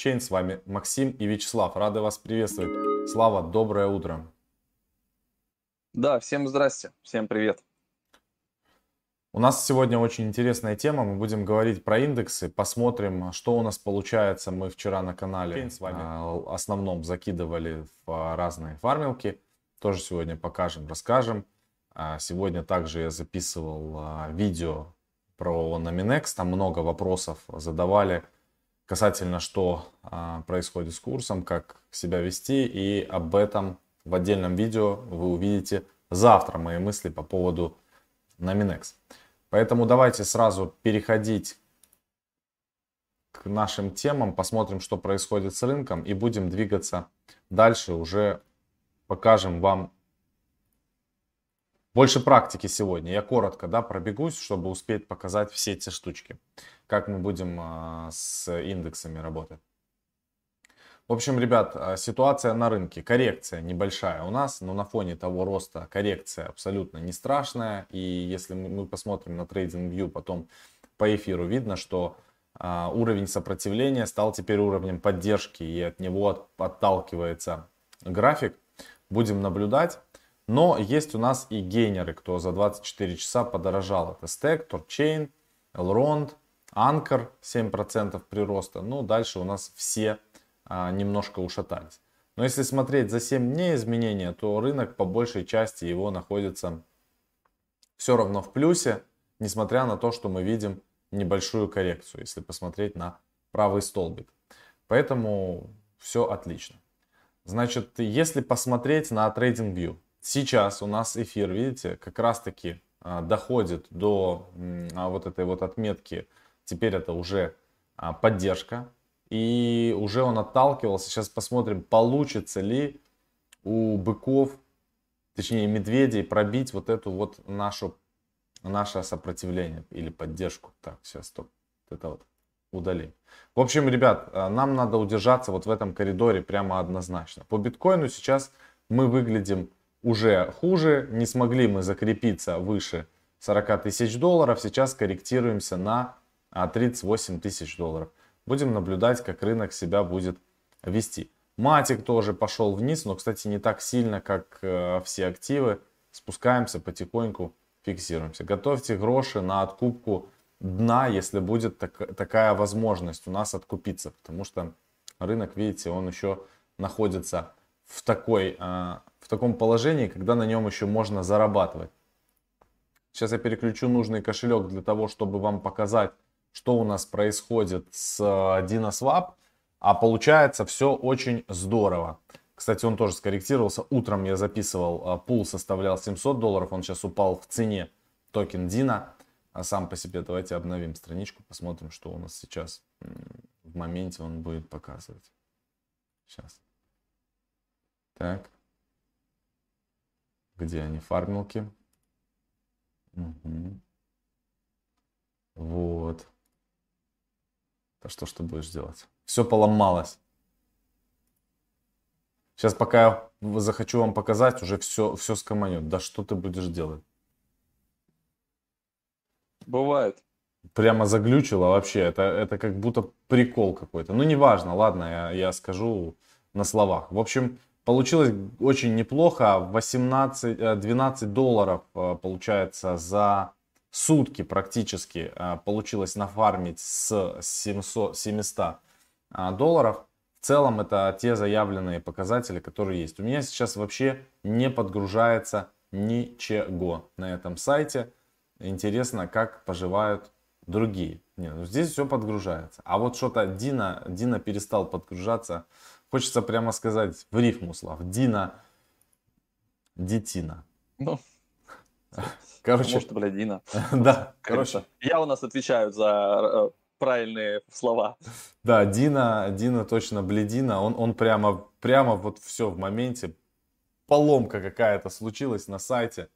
Чейн. С вами Максим и Вячеслав. Рады вас приветствовать. Слава, доброе утро. Да, всем здрасте, всем привет. У нас сегодня очень интересная тема. Мы будем говорить про индексы. Посмотрим, что у нас получается. Мы вчера на канале с вами а, основном закидывали в разные фармилки. Тоже сегодня покажем, расскажем. А, сегодня также я записывал а, видео про Nominex. Там много вопросов задавали касательно, что происходит с курсом, как себя вести. И об этом в отдельном видео вы увидите завтра мои мысли по поводу Nominex. Поэтому давайте сразу переходить к нашим темам, посмотрим, что происходит с рынком и будем двигаться дальше. Уже покажем вам больше практики сегодня. Я коротко да, пробегусь, чтобы успеть показать все эти штучки. Как мы будем а, с индексами работать. В общем, ребят, а, ситуация на рынке, коррекция небольшая у нас, но на фоне того роста коррекция абсолютно не страшная. И если мы посмотрим на TradingView, потом по эфиру видно, что а, уровень сопротивления стал теперь уровнем поддержки и от него отталкивается график. Будем наблюдать. Но есть у нас и гейнеры, кто за 24 часа подорожал. Это Stack, Torchain, Elrond, Anchor 7% прироста. Ну, дальше у нас все а, немножко ушатались. Но если смотреть за 7 дней изменения, то рынок по большей части его находится все равно в плюсе, несмотря на то, что мы видим небольшую коррекцию, если посмотреть на правый столбик. Поэтому все отлично. Значит, если посмотреть на TradingView, сейчас у нас эфир, видите, как раз таки а, доходит до а, вот этой вот отметки, теперь это уже поддержка, и уже он отталкивался. Сейчас посмотрим, получится ли у быков, точнее медведей, пробить вот эту вот нашу, наше сопротивление или поддержку. Так, сейчас, стоп. Это вот удалим. В общем, ребят, нам надо удержаться вот в этом коридоре прямо однозначно. По биткоину сейчас мы выглядим уже хуже. Не смогли мы закрепиться выше 40 тысяч долларов. Сейчас корректируемся на 38 а, тысяч долларов. Будем наблюдать, как рынок себя будет вести. Матик тоже пошел вниз, но, кстати, не так сильно, как э, все активы. Спускаемся потихоньку, фиксируемся. Готовьте гроши на откупку дна, если будет так, такая возможность у нас откупиться. Потому что рынок, видите, он еще находится в, такой, э, таком положении, когда на нем еще можно зарабатывать. Сейчас я переключу нужный кошелек для того, чтобы вам показать, что у нас происходит с э, DinoSwap, а получается все очень здорово. Кстати, он тоже скорректировался. Утром я записывал, э, пул составлял 700 долларов, он сейчас упал в цене токен Дина. А сам по себе давайте обновим страничку, посмотрим, что у нас сейчас в моменте он будет показывать. Сейчас. Так. Где они, фармилки? Угу. Вот. Да что ж ты будешь делать? Все поломалось. Сейчас пока я захочу вам показать, уже все, все скоманет. Да что ты будешь делать? Бывает. Прямо заглючило вообще. Это, это как будто прикол какой-то. Ну, неважно, ладно, я, я скажу на словах. В общем, получилось очень неплохо. 18, 12 э, долларов э, получается за сутки практически а, получилось нафармить с 700, 700 а, долларов. В целом это те заявленные показатели, которые есть. У меня сейчас вообще не подгружается ничего на этом сайте. Интересно, как поживают другие. Нет, ну здесь все подгружается. А вот что-то Дина, Дина перестал подгружаться. Хочется прямо сказать в рифму, Слав. Дина, детина. Ну, Короче. Может, блядина. Да, короче. Я у нас отвечаю за э, правильные слова. Да, Дина, Дина точно бледина. Он, он прямо, прямо вот все в моменте. Поломка какая-то случилась на сайте.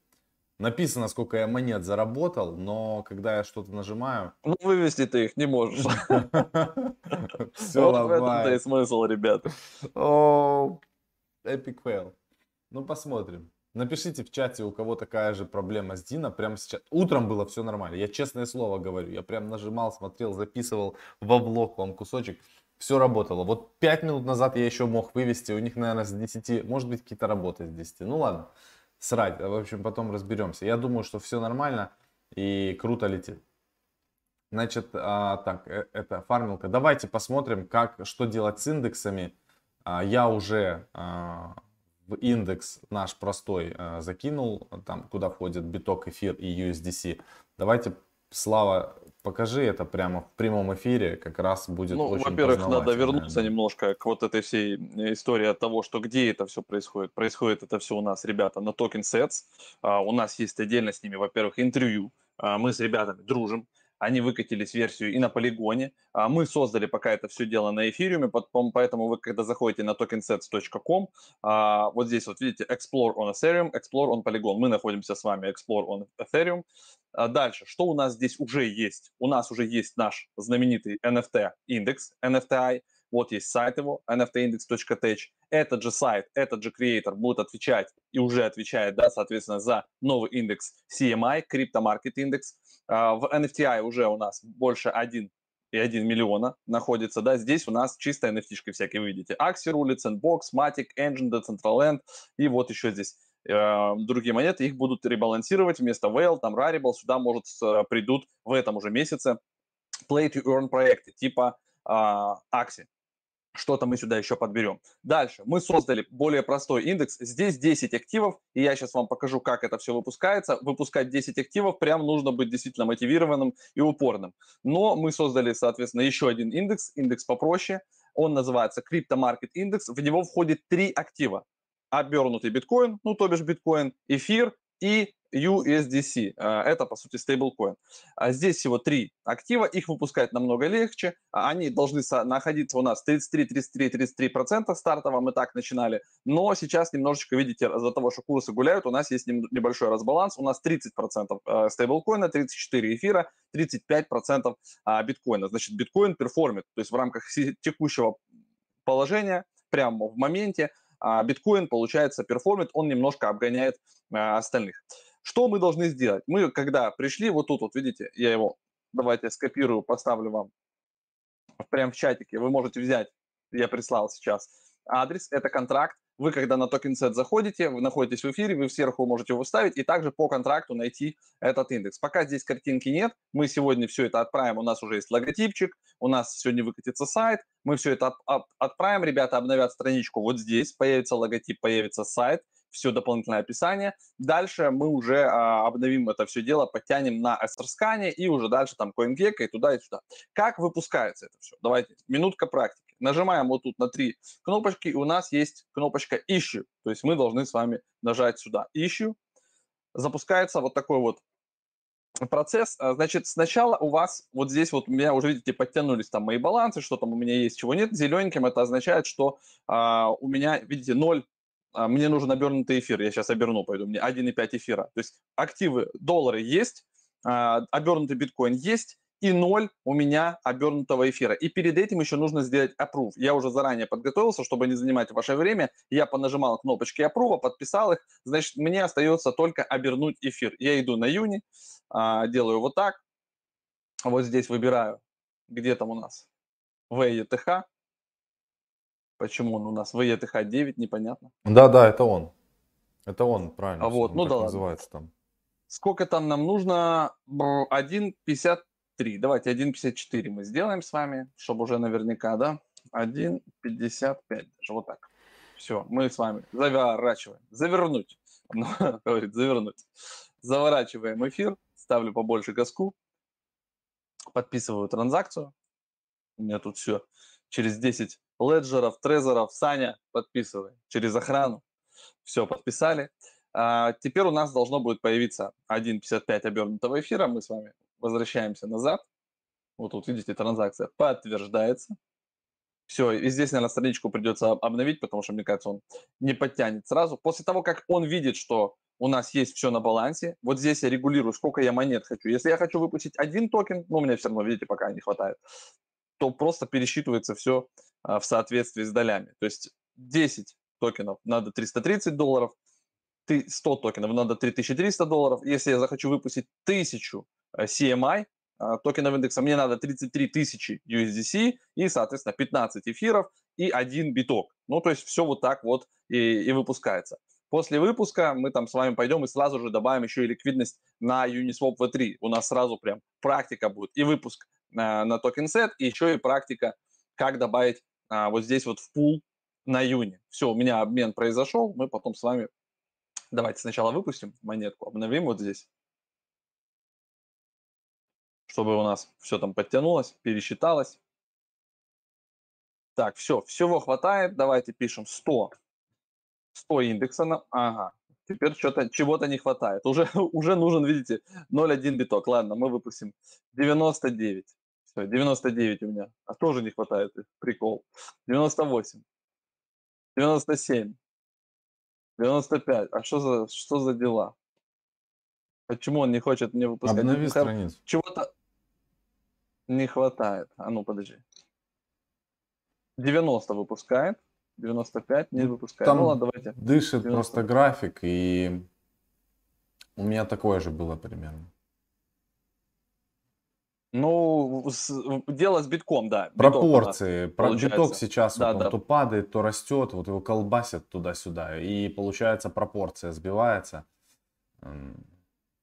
Написано, сколько я монет заработал, но когда я что-то нажимаю... Ну, вывести ты их не можешь. Все Вот в этом-то и смысл, ребята. Epic fail. Ну, посмотрим. Напишите в чате, у кого такая же проблема с Дина. Прямо сейчас. Утром было все нормально. Я честное слово говорю. Я прям нажимал, смотрел, записывал во влог вам кусочек. все работало. Вот 5 минут назад я еще мог вывести, у них, наверное, с 10, может быть, какие-то работы с 10. Ну ладно, срать, в общем, потом разберемся. Я думаю, что все нормально и круто летит. Значит, а, так, э, это фармилка. Давайте посмотрим, как, что делать с индексами. А, я уже а, в индекс наш простой а, закинул, там, куда входит биток, эфир и USDC. Давайте, Слава, покажи это прямо в прямом эфире, как раз будет ну, очень во-первых, надо вернуться немножко к вот этой всей истории от того, что где это все происходит. Происходит это все у нас, ребята, на Token Sets. У нас есть отдельно с ними, во-первых, интервью. Мы с ребятами дружим они выкатились версию и на полигоне. А мы создали пока это все дело на эфириуме, поэтому вы, когда заходите на tokensets.com, а, вот здесь вот видите Explore on Ethereum, Explore on Polygon. Мы находимся с вами Explore on Ethereum. А дальше, что у нас здесь уже есть? У нас уже есть наш знаменитый NFT индекс, NFTI. Вот есть сайт его, nftindex.tech. Этот же сайт, этот же креатор будет отвечать и уже отвечает, да, соответственно, за новый индекс CMI, Market Index. А, в NFTI уже у нас больше 1 и 1 миллиона находится, да, здесь у нас чисто NFT-шки всякие, вы видите, Axie Rullet, Sandbox, Matic, Engine, Decentraland, и вот еще здесь э, другие монеты, их будут ребалансировать. Вместо Whale, там Rarible, сюда, может, придут в этом уже месяце. Play to Earn проекты, типа э, Axie, что-то мы сюда еще подберем. Дальше. Мы создали более простой индекс. Здесь 10 активов, и я сейчас вам покажу, как это все выпускается. Выпускать 10 активов прям нужно быть действительно мотивированным и упорным. Но мы создали, соответственно, еще один индекс, индекс попроще. Он называется Crypto Market Index. В него входит три актива. Обернутый биткоин, ну то бишь биткоин, эфир и USDC. А, это, по сути, стейблкоин. А здесь всего три актива, их выпускать намного легче. А они должны находиться у нас 33, 33, 33 процента стартово, мы так начинали. Но сейчас немножечко, видите, из-за того, что курсы гуляют, у нас есть небольшой разбаланс. У нас 30 процентов стейблкоина, 34 эфира, 35 процентов биткоина. Значит, биткоин perform ит, то есть в рамках текущего положения, прямо в моменте, биткоин, получается, perform ит, он немножко обгоняет остальных. Что мы должны сделать? Мы, когда пришли, вот тут вот, видите, я его, давайте скопирую, поставлю вам прямо в чатике. Вы можете взять, я прислал сейчас адрес, это контракт. Вы, когда на TokenSet заходите, вы находитесь в эфире, вы сверху можете его вставить и также по контракту найти этот индекс. Пока здесь картинки нет, мы сегодня все это отправим, у нас уже есть логотипчик, у нас сегодня выкатится сайт, мы все это от, от, отправим, ребята обновят страничку вот здесь, появится логотип, появится сайт, все дополнительное описание. Дальше мы уже а, обновим это все дело, подтянем на Астерскане и уже дальше там CoinGecko и туда и сюда. Как выпускается это все? Давайте, минутка практики. Нажимаем вот тут на три кнопочки, и у нас есть кнопочка Issue. То есть мы должны с вами нажать сюда Issue. Запускается вот такой вот процесс. А, значит, сначала у вас вот здесь вот у меня уже, видите, подтянулись там мои балансы, что там у меня есть, чего нет. Зелененьким это означает, что а, у меня, видите, 0 а, мне нужен обернутый эфир, я сейчас оберну, пойду, мне 1,5 эфира. То есть активы, доллары есть, а, обернутый биткоин есть, и ноль у меня обернутого эфира. И перед этим еще нужно сделать approve. Я уже заранее подготовился, чтобы не занимать ваше время. Я понажимал кнопочки approve, подписал их. Значит, мне остается только обернуть эфир. Я иду на юни, а, делаю вот так. Вот здесь выбираю, где там у нас VETH. Почему он у нас VETH 9, непонятно. Да, да, это он. Это он, правильно. А вот, ну да называется там. Сколько там нам нужно? 1,53. Давайте 1,54 мы сделаем с вами, чтобы уже наверняка, да? 1,55, даже вот так. Все, мы с вами заворачиваем. Завернуть. Ну, говорит, завернуть. Заворачиваем эфир, ставлю побольше газку, подписываю транзакцию. У меня тут все через 10 леджеров, трезоров, Саня, подписывай через охрану. Все, подписали. А, теперь у нас должно будет появиться 1.55 обернутого эфира. Мы с вами возвращаемся назад. Вот тут видите, транзакция подтверждается. Все, и здесь, наверное, страничку придется обновить, потому что, мне кажется, он не подтянет сразу. После того, как он видит, что у нас есть все на балансе, вот здесь я регулирую, сколько я монет хочу. Если я хочу выпустить один токен, ну, у меня все равно, видите, пока не хватает, то просто пересчитывается все в соответствии с долями. То есть 10 токенов надо 330 долларов, 100 токенов надо 3300 долларов. Если я захочу выпустить 1000 э, CMI, а, токенов индекса, мне надо 33 тысячи USDC и, соответственно, 15 эфиров и один биток. Ну, то есть все вот так вот и, и выпускается. После выпуска мы там с вами пойдем и сразу же добавим еще и ликвидность на Uniswap V3. У нас сразу прям практика будет и выпуск на, на TokenSet, и еще и практика, как добавить а, вот здесь вот в пул на июне. Все, у меня обмен произошел, мы потом с вами давайте сначала выпустим монетку, обновим вот здесь, чтобы у нас все там подтянулось, пересчиталось. Так, все, всего хватает, давайте пишем 100, 100 индекса, на... ага, теперь что-то, чего-то не хватает, уже, уже нужен, видите, 0,1 биток, ладно, мы выпустим 99, все, 99 у меня, а тоже не хватает, прикол, 98, 97, 95. А что за, что за дела? Почему он не хочет мне выпускать? Обнови страницу. Чего-то не хватает. А ну, подожди. 90 выпускает, 95 не выпускает. Там ну ладно, давайте. Дышит 90. просто график, и у меня такое же было примерно. Ну, с, дело с битком, да. Пропорции. Биток, биток сейчас да, вот да. то падает, то растет, вот его колбасят туда-сюда, и получается пропорция сбивается.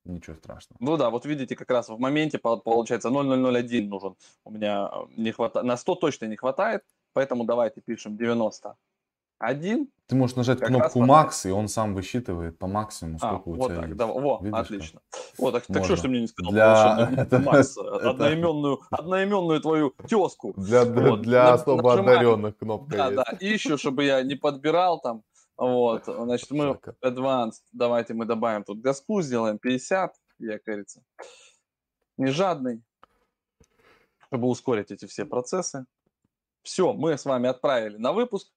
Ничего страшного. Ну да, вот видите, как раз в моменте получается 0,001 нужен. У меня не хватает, на 100 точно не хватает, поэтому давайте пишем 90 один. Ты можешь нажать кнопку Max, и он сам высчитывает по максимуму, а, сколько а, у вот тебя так, есть. Да, во, Видишь, отлично. Как? Вот, так, так что ж ты мне не сказал? Для... Макс, одноименную, одноименную твою тезку. Для, вот. для особо Нажимаем. одаренных кнопка Да, есть. да, и еще, чтобы я не подбирал там, вот, значит, мы Advanced, давайте мы добавим тут газку, сделаем 50, я, кажется, не жадный, чтобы ускорить эти все процессы. Все, мы с вами отправили на выпуск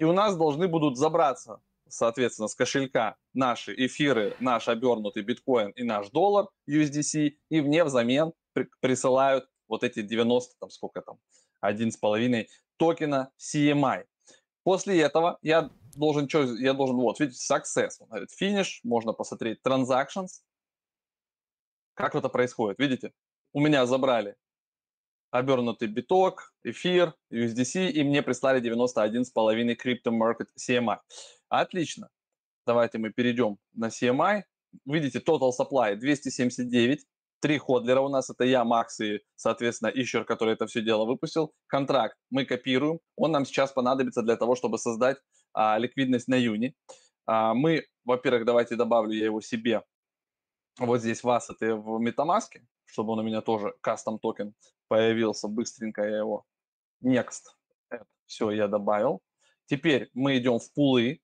и у нас должны будут забраться, соответственно, с кошелька наши эфиры, наш обернутый биткоин и наш доллар USDC, и мне взамен при- присылают вот эти 90, там сколько там, 1,5 токена CMI. После этого я должен, что, я должен, вот, видите, success, он говорит, finish, можно посмотреть transactions, как это происходит, видите? У меня забрали обернутый биток, эфир, USDC, и мне прислали 91,5 Crypto Market CMI. Отлично. Давайте мы перейдем на CMI. Видите, total supply 279. Три ходлера у нас, это я, Макс и, соответственно, Ищер, который это все дело выпустил. Контракт мы копируем. Он нам сейчас понадобится для того, чтобы создать а, ликвидность на Юни. А, мы, во-первых, давайте добавлю я его себе вот здесь вас это в MetaMask, чтобы он у меня тоже кастом токен появился быстренько, я его next. Все, я добавил. Теперь мы идем в пулы.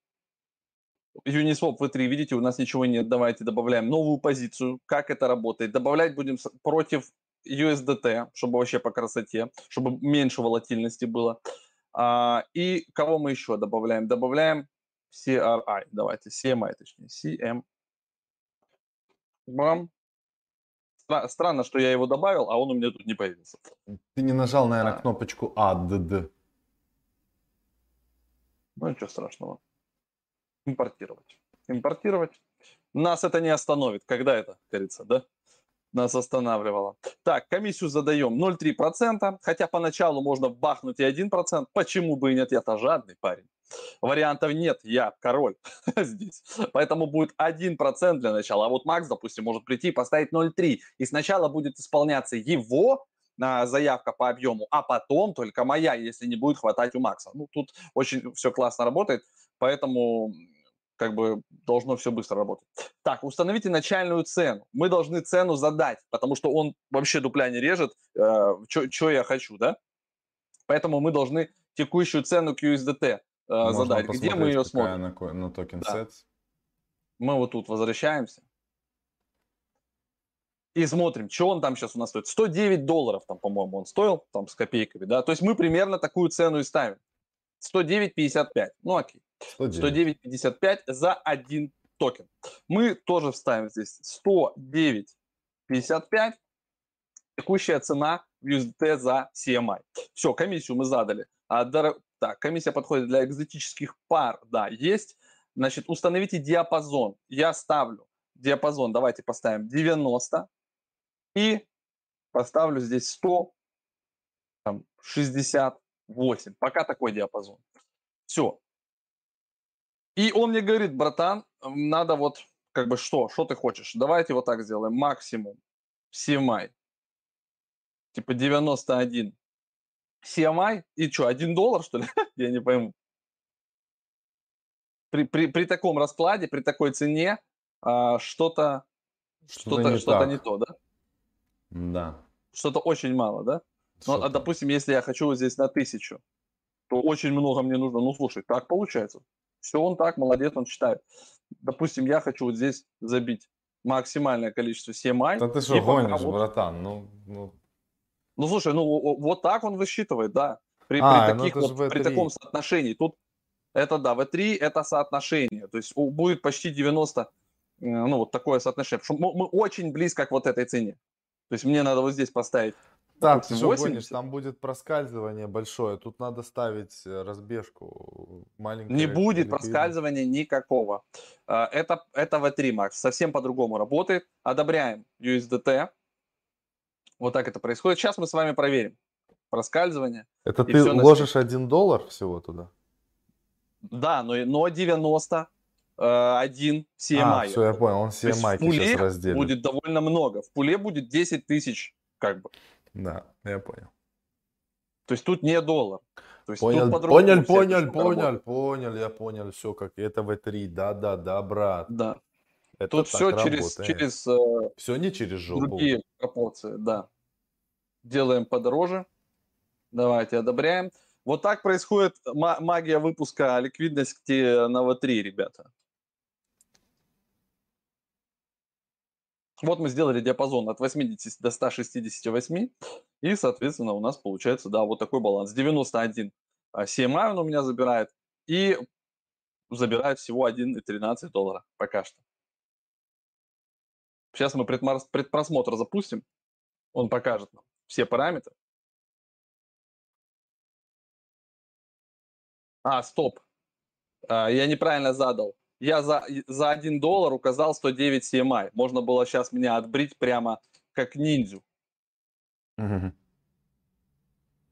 Uniswap V3, видите, у нас ничего нет. Давайте добавляем новую позицию. Как это работает? Добавлять будем против USDT, чтобы вообще по красоте, чтобы меньше волатильности было. А, и кого мы еще добавляем? Добавляем CRI, давайте, CMI точнее, CM. Бам, странно, что я его добавил, а он у меня тут не появился. Ты не нажал, наверное, а. кнопочку ADD. Ну, ничего страшного. Импортировать. Импортировать. Нас это не остановит. Когда это, говорится, да? Нас останавливало. Так, комиссию задаем 0,3%, хотя поначалу можно бахнуть и 1%. Почему бы и нет? Я-то жадный парень. Вариантов нет, я король здесь. Поэтому будет 1% для начала. А вот Макс, допустим, может прийти и поставить 0,3. И сначала будет исполняться его на заявка по объему, а потом только моя, если не будет хватать у Макса. Ну, тут очень все классно работает, поэтому как бы должно все быстро работать. Так, установите начальную цену. Мы должны цену задать, потому что он вообще дупля не режет, э, что я хочу, да? Поэтому мы должны текущую цену QSDT э, задать. Где мы ее смотрим? На, на токен да. сет. Мы вот тут возвращаемся. И смотрим, что он там сейчас у нас стоит. 109 долларов там, по-моему, он стоил, там с копейками, да. То есть мы примерно такую цену и ставим. 109.55. Ну окей. 109.55 за один токен. Мы тоже вставим здесь 109.55. Текущая цена в USDT за CMI. Все, комиссию мы задали. А, дор... Так, комиссия подходит для экзотических пар. Да, есть. Значит, установите диапазон. Я ставлю диапазон, давайте поставим 90 и поставлю здесь 100, там, 68. Пока такой диапазон. Все. И он мне говорит, братан, надо вот, как бы что, что ты хочешь? Давайте вот так сделаем, максимум CMI. Типа 91. CMI и что, 1 доллар, что ли? Я не пойму. При, при, при таком раскладе, при такой цене а, что-то что-то, что-то, что-то не то, да? Да. Что-то очень мало, да? Ну, а допустим, если я хочу вот здесь на тысячу, то очень много мне нужно. Ну, слушай, так получается. Все он так, молодец, он читает. Допустим, я хочу вот здесь забить максимальное количество CMI. Да ты что, гонишь, вот... братан? Ну, ну... ну, слушай, ну вот так он высчитывает, да. При, а, при, таких, вот, при таком соотношении. Тут это, да, V3 это соотношение. То есть будет почти 90, э, ну, вот такое соотношение. Потому что мы очень близко к вот этой цене. То есть мне надо вот здесь поставить так, ты что гонишь, там будет проскальзывание большое, тут надо ставить э, разбежку маленькую. Не будет проскальзывания никакого. Э, это, это V3 Max, совсем по-другому работает. Одобряем USDT. Вот так это происходит. Сейчас мы с вами проверим проскальзывание. Это ты ложишь 1 доллар всего туда? Да, но, но 90 один CMI. А, все, я понял, он CMI сейчас разделит. будет довольно много. В пуле будет 10 тысяч, как бы. Да, я понял. То есть тут не доллар. То есть понял, понял, понял, понял, понял, я понял все, как это V3, да, да, да, брат. Да. Это тут все через, через э, все не через жопу. другие пропорции, да. Делаем подороже. Давайте одобряем. Вот так происходит магия выпуска ликвидности на V3, ребята. Вот мы сделали диапазон от 80 до 168, и, соответственно, у нас получается, да, вот такой баланс. 91 CMI он у меня забирает, и забирает всего 1,13 доллара пока что. Сейчас мы предпросмотр запустим, он покажет нам все параметры. А, стоп, а, я неправильно задал я за, за 1 доллар указал 109 CMI. Можно было сейчас меня отбрить прямо как ниндзю. Угу.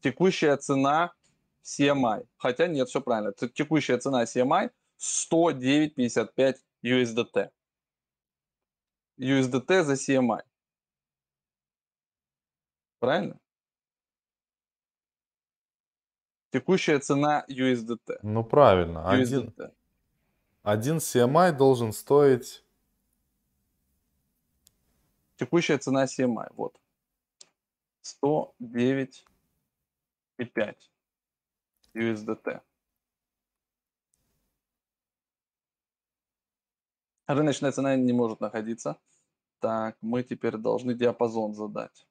Текущая цена CMI. Хотя нет, все правильно. Текущая цена CMI 109.55 USDT. USDT за CMI. Правильно? Текущая цена USDT. Ну правильно. USDT. Один, один CMI должен стоить... Текущая цена CMI, вот. 109,5 USDT. Рыночная цена не может находиться. Так, мы теперь должны диапазон задать.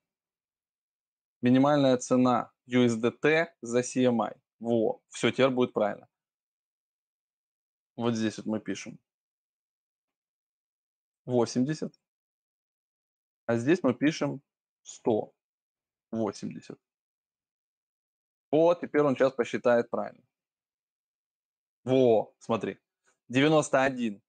Минимальная цена USDT за CMI. Во, все, теперь будет правильно. Вот здесь вот мы пишем 80, а здесь мы пишем 180. Вот, теперь он сейчас посчитает правильно. Во, смотри, 91.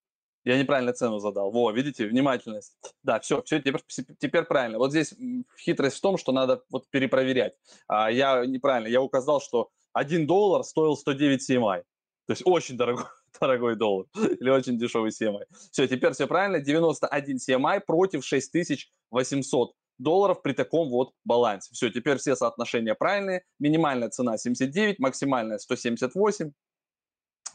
Я неправильно цену задал. Во, видите, внимательность. Да, все, все, теперь, теперь правильно. Вот здесь хитрость в том, что надо вот перепроверять. А, я неправильно, я указал, что 1 доллар стоил 109 CMI. То есть очень дорогой, дорогой доллар или очень дешевый CMI. Все, теперь все правильно. 91 CMI против 6800 долларов при таком вот балансе. Все, теперь все соотношения правильные. Минимальная цена 79, максимальная 178.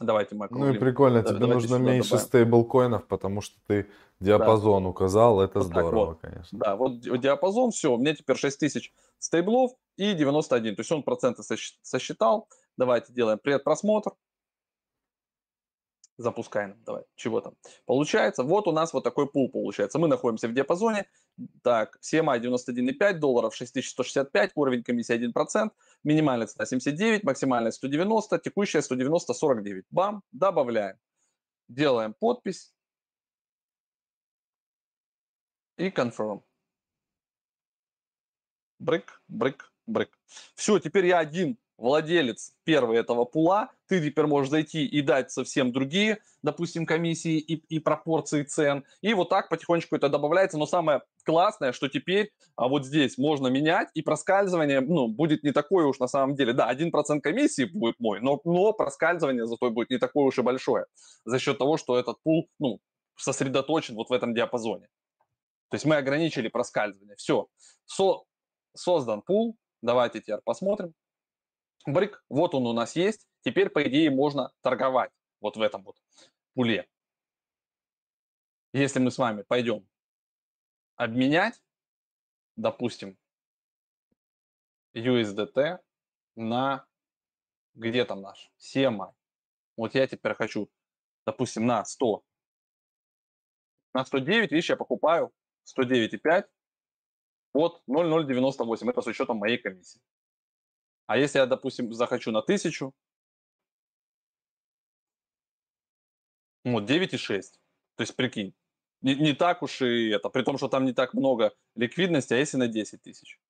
Давайте мы округлим. Ну и прикольно, тебе нужно меньше стейблкоинов, потому что ты диапазон да. указал, это вот здорово, вот. конечно. Да, вот диапазон, все, у меня теперь 6000 стейблов и 91, то есть он проценты сосчитал. Давайте делаем предпросмотр запускаем. Давай, чего там? Получается, вот у нас вот такой пул получается. Мы находимся в диапазоне. Так, CMI 91,5 долларов, 6165, уровень комиссии 1%, минимальная цена 79, максимальная 190, текущая 190, 49. Бам, добавляем. Делаем подпись. И confirm. Брык, брык, брык. Все, теперь я один владелец первый этого пула, ты теперь можешь зайти и дать совсем другие, допустим, комиссии и, и пропорции цен. И вот так потихонечку это добавляется. Но самое классное, что теперь а вот здесь можно менять, и проскальзывание ну, будет не такое уж на самом деле. Да, 1% комиссии будет мой, но, но проскальзывание зато будет не такое уж и большое за счет того, что этот пул ну, сосредоточен вот в этом диапазоне. То есть мы ограничили проскальзывание. Все. Со, создан пул. Давайте теперь посмотрим. Брик, вот он у нас есть. Теперь, по идее, можно торговать вот в этом вот пуле. Если мы с вами пойдем обменять, допустим, USDT на где там наш CMI. Вот я теперь хочу, допустим, на 100, на 109, видишь, я покупаю 109,5 от 0,098. Это с учетом моей комиссии. А если я, допустим, захочу на 1000, вот 9,6. То есть, прикинь, не, не так уж и это, при том, что там не так много ликвидности, а если на 10 тысяч,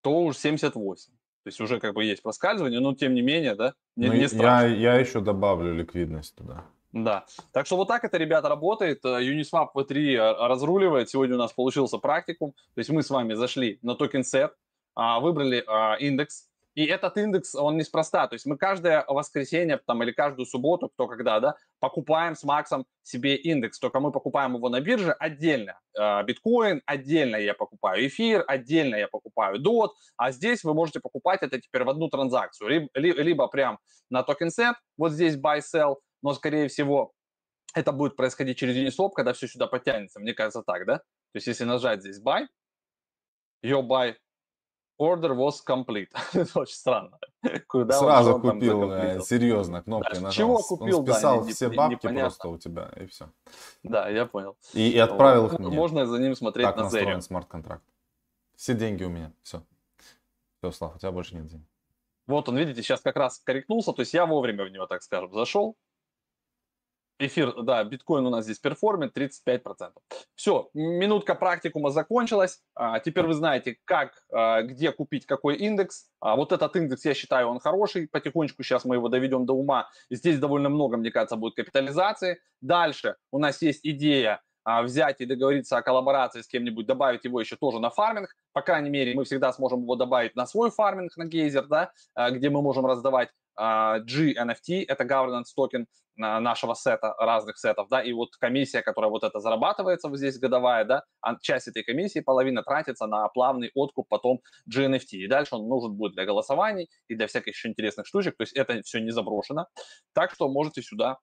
то уж 78. То есть уже как бы есть проскальзывание, но тем не менее, да, не, ну, не страшно. Я, я еще добавлю ликвидность туда. Да. Так что вот так это, ребята, работает. Э, Uniswap V3 э, разруливает. Сегодня у нас получился практикум. То есть мы с вами зашли на токен сет, выбрали а, индекс. И этот индекс, он неспроста. То есть мы каждое воскресенье там, или каждую субботу, кто когда, да, покупаем с Максом себе индекс. Только мы покупаем его на бирже отдельно. А, биткоин отдельно я покупаю, эфир отдельно я покупаю, DOT. А здесь вы можете покупать это теперь в одну транзакцию. Либо, либо прям на токен сет, вот здесь buy-sell, но, скорее всего, это будет происходить через Uniswap, когда все сюда потянется. Мне кажется так, да? То есть, если нажать здесь buy, your buy order was complete. это очень странно. Куда Сразу купил, э, серьезно, кнопкой да, нажал. Чего купил, Он списал да, все не, бабки непонятно. просто у тебя, и все. Да, я понял. И, и отправил вот. их мне. Можно за ним смотреть так на настроен смарт-контракт. Все деньги у меня, все. Все, Слав, у тебя больше нет денег. Вот он, видите, сейчас как раз корректнулся, то есть я вовремя в него, так скажем, зашел, Эфир, да, биткоин у нас здесь перформит 35%. Все, минутка практикума закончилась. А, теперь вы знаете, как, а, где купить какой индекс. А, вот этот индекс, я считаю, он хороший. Потихонечку сейчас мы его доведем до ума. Здесь довольно много, мне кажется, будет капитализации. Дальше у нас есть идея а, взять и договориться о коллаборации с кем-нибудь, добавить его еще тоже на фарминг. По крайней мере, мы всегда сможем его добавить на свой фарминг, на гейзер, да, а, где мы можем раздавать а, GNFT, это governance токен нашего сета, разных сетов, да, и вот комиссия, которая вот это зарабатывается вот здесь годовая, да, часть этой комиссии, половина тратится на плавный откуп потом GNFT, и дальше он нужен будет для голосований и для всяких еще интересных штучек, то есть это все не заброшено, так что можете сюда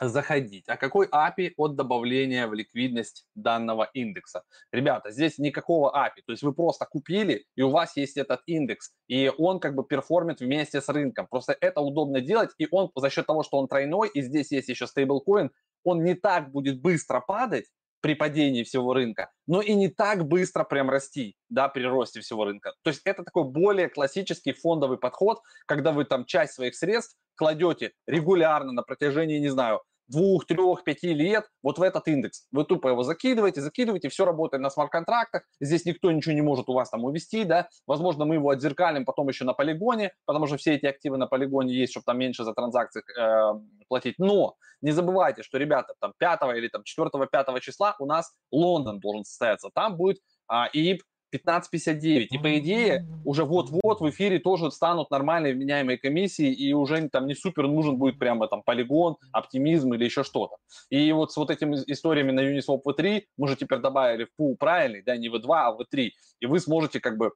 заходить. А какой APY от добавления в ликвидность данного индекса? Ребята, здесь никакого APY. То есть вы просто купили, и у вас есть этот индекс, и он как бы перформит вместе с рынком. Просто это удобно делать, и он за счет того, что он тройной, и здесь есть еще стейблкоин, он не так будет быстро падать, при падении всего рынка, но и не так быстро прям расти, да, при росте всего рынка. То есть это такой более классический фондовый подход, когда вы там часть своих средств кладете регулярно на протяжении, не знаю, двух, трех, пяти лет вот в этот индекс. Вы тупо его закидываете, закидываете, все работает на смарт-контрактах, здесь никто ничего не может у вас там увести, да, возможно, мы его отзеркалим потом еще на полигоне, потому что все эти активы на полигоне есть, чтобы там меньше за транзакции э, платить, но не забывайте, что, ребята, там 5 или там 4-5 числа у нас Лондон должен состояться, там будет а, ИИП 15.59. И по идее уже вот-вот в эфире тоже станут нормальные вменяемые комиссии, и уже там не супер нужен будет прямо там полигон, оптимизм или еще что-то. И вот с вот этими историями на Uniswap V3 мы же теперь добавили в пул правильный, да, не V2, а V3. И вы сможете как бы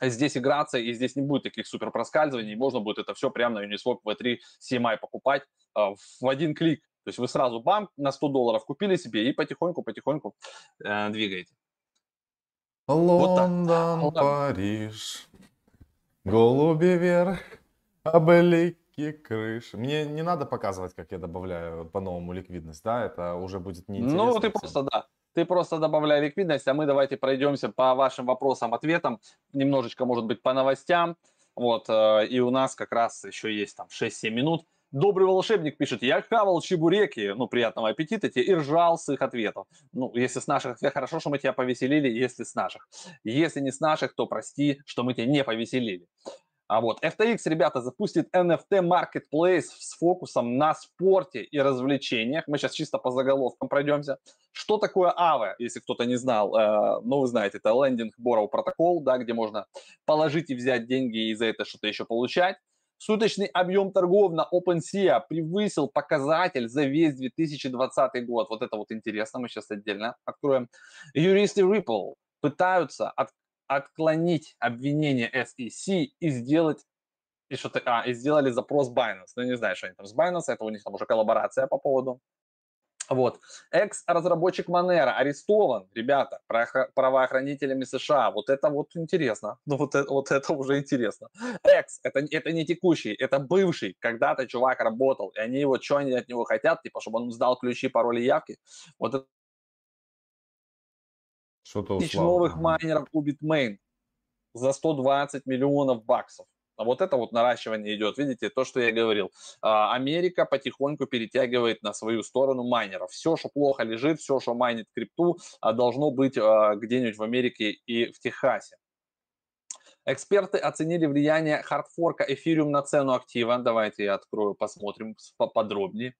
здесь играться, и здесь не будет таких супер проскальзываний, и можно будет это все прямо на Uniswap V3 CMI покупать э, в один клик. То есть вы сразу бам на 100 долларов купили себе и потихоньку-потихоньку э, двигаете. Лондон, вот Париж, голуби вверх, облики крыш. Мне не надо показывать, как я добавляю по-новому ликвидность, да? Это уже будет неинтересно. Ну, ты просто, да. Ты просто добавляй ликвидность, а мы давайте пройдемся по вашим вопросам, ответам, немножечко, может быть, по новостям. Вот, э, и у нас как раз еще есть там 6-7 минут. Добрый волшебник пишет, я хавал чебуреки, ну, приятного аппетита тебе, и ржал с их ответов. Ну, если с наших хорошо, что мы тебя повеселили, если с наших. Если не с наших, то прости, что мы тебя не повеселили. А вот FTX, ребята, запустит NFT Marketplace с фокусом на спорте и развлечениях. Мы сейчас чисто по заголовкам пройдемся. Что такое AVE, если кто-то не знал? Э, ну, вы знаете, это Lending Borrow протокол, да, где можно положить и взять деньги и за это что-то еще получать. Суточный объем торгов на OpenSea превысил показатель за весь 2020 год. Вот это вот интересно, мы сейчас отдельно откроем. Юристы Ripple пытаются от, отклонить обвинение SEC и сделать и что-то, а, и сделали запрос Binance. Ну, не знаю, что они там с Binance, это у них там уже коллаборация по поводу вот. Экс-разработчик Манера арестован, ребята, правоохранителями США. Вот это вот интересно. Ну, вот это, вот это уже интересно. Экс, это, это не текущий, это бывший. Когда-то чувак работал, и они вот, что они от него хотят, типа, чтобы он сдал ключи, пароли, явки. Вот это что-то Тысяч новых майнеров у Bitmain за 120 миллионов баксов. А вот это вот наращивание идет. Видите, то, что я говорил. А, Америка потихоньку перетягивает на свою сторону майнеров. Все, что плохо лежит, все, что майнит крипту, а, должно быть где-нибудь в Америке и в Техасе. Эксперты оценили влияние хардфорка эфириум на цену актива. Давайте я открою, посмотрим поподробнее.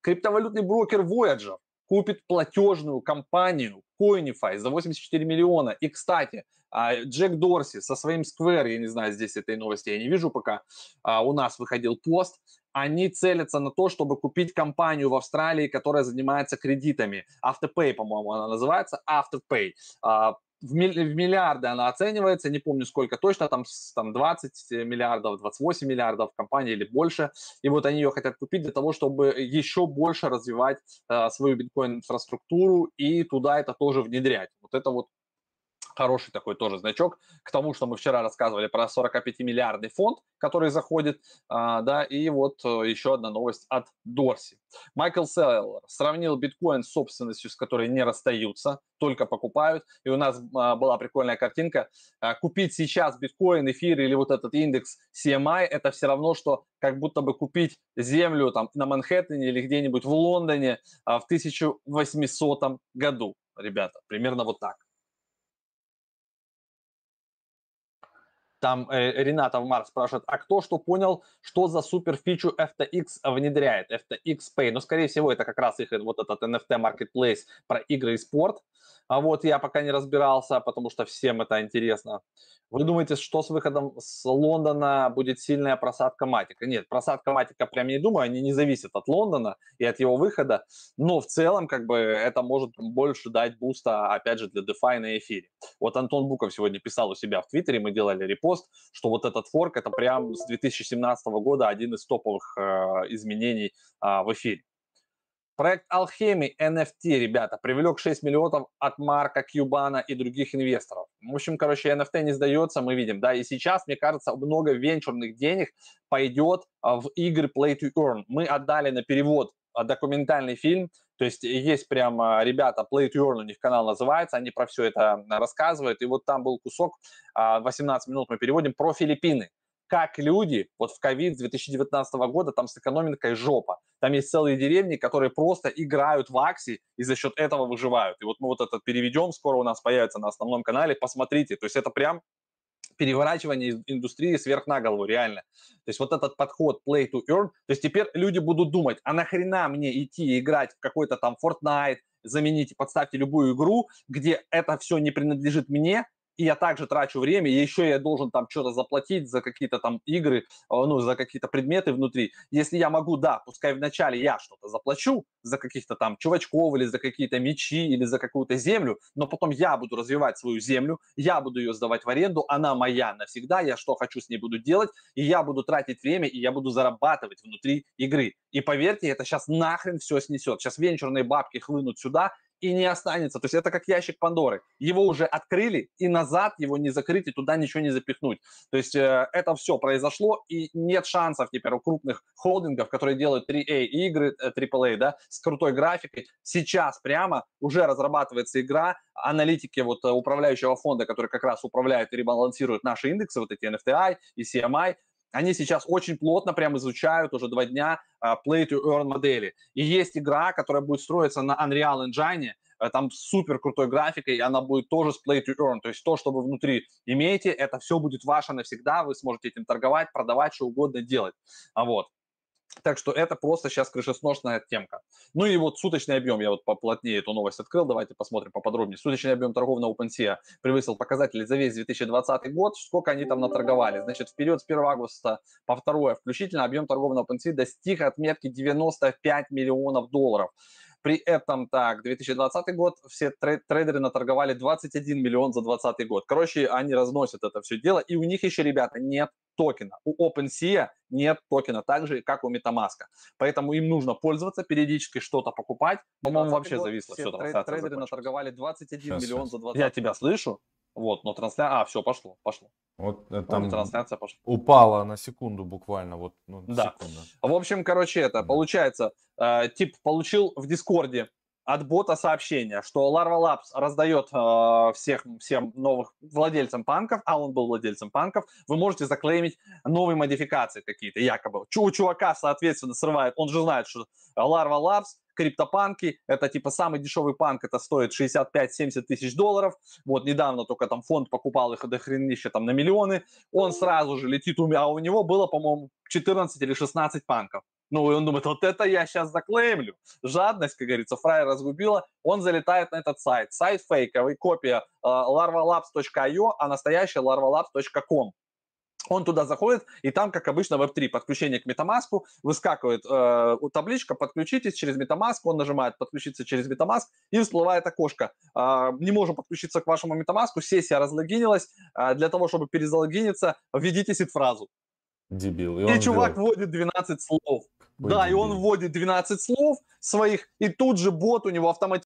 Криптовалютный брокер Voyager купит платежную компанию Coinify за 84 миллиона. И, кстати, а, Джек Дорси со своим Square, я не знаю, здесь этой новости я не вижу пока, а, у нас выходил пост, они целятся на то, чтобы купить компанию в Австралии, которая занимается кредитами. Afterpay, по-моему, она называется, Afterpay. В, миллиарды она оценивается, не помню сколько точно, там, там 20 миллиардов, 28 миллиардов компании или больше. И вот они ее хотят купить для того, чтобы еще больше развивать э, свою биткоин-инфраструктуру и туда это тоже внедрять. Вот это вот хороший такой тоже значок к тому, что мы вчера рассказывали про 45-миллиардный фонд, который заходит, а, да, и вот э, еще одна новость от Дорси. Майкл Селлер сравнил биткоин с собственностью, с которой не расстаются, только покупают, и у нас а, была прикольная картинка, а, купить сейчас биткоин, эфир или вот этот индекс CMI, это все равно, что как будто бы купить землю там на Манхэттене или где-нибудь в Лондоне в 1800 году, ребята, примерно вот так. Там э, Рената в Марс спрашивает, а кто что понял, что за супер фичу FTX внедряет, FTX Pay? Ну, скорее всего, это как раз их вот этот NFT Marketplace про игры и спорт. А вот я пока не разбирался, потому что всем это интересно. Вы думаете, что с выходом с Лондона будет сильная просадка Матика? Нет, просадка Матика прям не думаю, они не зависят от Лондона и от его выхода, но в целом как бы это может больше дать буста, опять же, для DeFi на эфире. Вот Антон Буков сегодня писал у себя в Твиттере, мы делали репост, что вот этот форк это прям с 2017 года один из топовых э, изменений э, в эфире. Проект Alchemy NFT, ребята, привлек 6 миллионов от Марка Кьюбана и других инвесторов. В общем, короче, NFT не сдается, мы видим, да, и сейчас, мне кажется, много венчурных денег пойдет а, в игры Play to Earn. Мы отдали на перевод а, документальный фильм, то есть есть прямо ребята, Play to Earn у них канал называется, они про все это рассказывают, и вот там был кусок, 18 а, минут мы переводим, про Филиппины как люди вот в ковид 2019 года там с экономикой жопа. Там есть целые деревни, которые просто играют в акции и за счет этого выживают. И вот мы вот этот переведем, скоро у нас появится на основном канале, посмотрите. То есть это прям переворачивание индустрии сверх на голову, реально. То есть вот этот подход play to earn, то есть теперь люди будут думать, а нахрена мне идти играть в какой-то там Fortnite, замените, подставьте любую игру, где это все не принадлежит мне, и я также трачу время, и еще я должен там что-то заплатить за какие-то там игры, а, ну, за какие-то предметы внутри. Если я могу, да, пускай вначале я что-то заплачу за каких-то там чувачков или за какие-то мечи или за какую-то землю, но потом я буду развивать свою землю, я буду ее сдавать в аренду, она моя навсегда, я что хочу с ней буду делать, и я буду тратить время, и я буду зарабатывать внутри игры. И поверьте, это сейчас нахрен все снесет. Сейчас венчурные бабки хлынут сюда, и не останется. То есть это как ящик Пандоры. Его уже открыли, и назад его не закрыть, и туда ничего не запихнуть. То есть э, это все произошло, и нет шансов теперь у крупных холдингов, которые делают 3A игры, э, AAA, да, с крутой графикой. Сейчас прямо уже разрабатывается игра, аналитики вот э, управляющего фонда, который как раз управляет и ребалансирует наши индексы, вот эти NFTI и CMI, они сейчас очень плотно прям изучают уже два дня uh, play to earn модели. И есть игра, которая будет строиться на Unreal Engine, э, там супер крутой графикой, и она будет тоже с play to earn, то есть то, что вы внутри имеете, это все будет ваше навсегда, вы сможете этим торговать, продавать, что угодно делать. А вот. Так что это просто сейчас крышесносная темка. Ну и вот суточный объем, я вот поплотнее эту новость открыл, давайте посмотрим поподробнее. Суточный объем торгов на OpenSea превысил показатели за весь 2020 год. Сколько они там наторговали? Значит, в период с 1 августа по 2 включительно объем торгов на OpenSea достиг отметки 95 миллионов долларов. При этом, так, 2020 год все трейдеры наторговали 21 миллион за 2020 год. Короче, они разносят это все дело, и у них еще, ребята, нет токена. У OpenSea нет токена, так же, как у MetaMask. Поэтому им нужно пользоваться, периодически что-то покупать. По-моему, вообще зависло все. Трейдеры трейдеры наторговали 21 сейчас, миллион за 20. Я тебя слышу? Вот, но трансляция... А, все, пошло, пошло. Вот э, там трансляция пошла. упала на секунду буквально. Вот, ну, да. Секунда. В общем, короче, это получается, э, тип получил в Дискорде от бота сообщение, что Larva Labs раздает э, всех, всем новых владельцам панков, а он был владельцем панков, вы можете заклеймить новые модификации какие-то, якобы. У чувака, соответственно, срывает, он же знает, что Larva Labs криптопанки, это типа самый дешевый панк, это стоит 65-70 тысяч долларов, вот недавно только там фонд покупал их до хренища там на миллионы, он сразу же летит, а у него было, по-моему, 14 или 16 панков. Ну, и он думает, вот это я сейчас заклеймлю. Жадность, как говорится, фрай разгубила. Он залетает на этот сайт. Сайт фейковый, копия э, larvalabs.io, а настоящая larvalabs.com. Он туда заходит, и там, как обычно, Web3 подключение к MetaMask, выскакивает э, табличка «Подключитесь через MetaMask», он нажимает «Подключиться через MetaMask», и всплывает окошко. Э, не можем подключиться к вашему MetaMask, сессия разлогинилась. Э, для того, чтобы перезалогиниться, введите сид-фразу. Дебил. И, и чувак делает. вводит 12 слов. Ой, да, дебил. и он вводит 12 слов своих, и тут же бот у него автоматически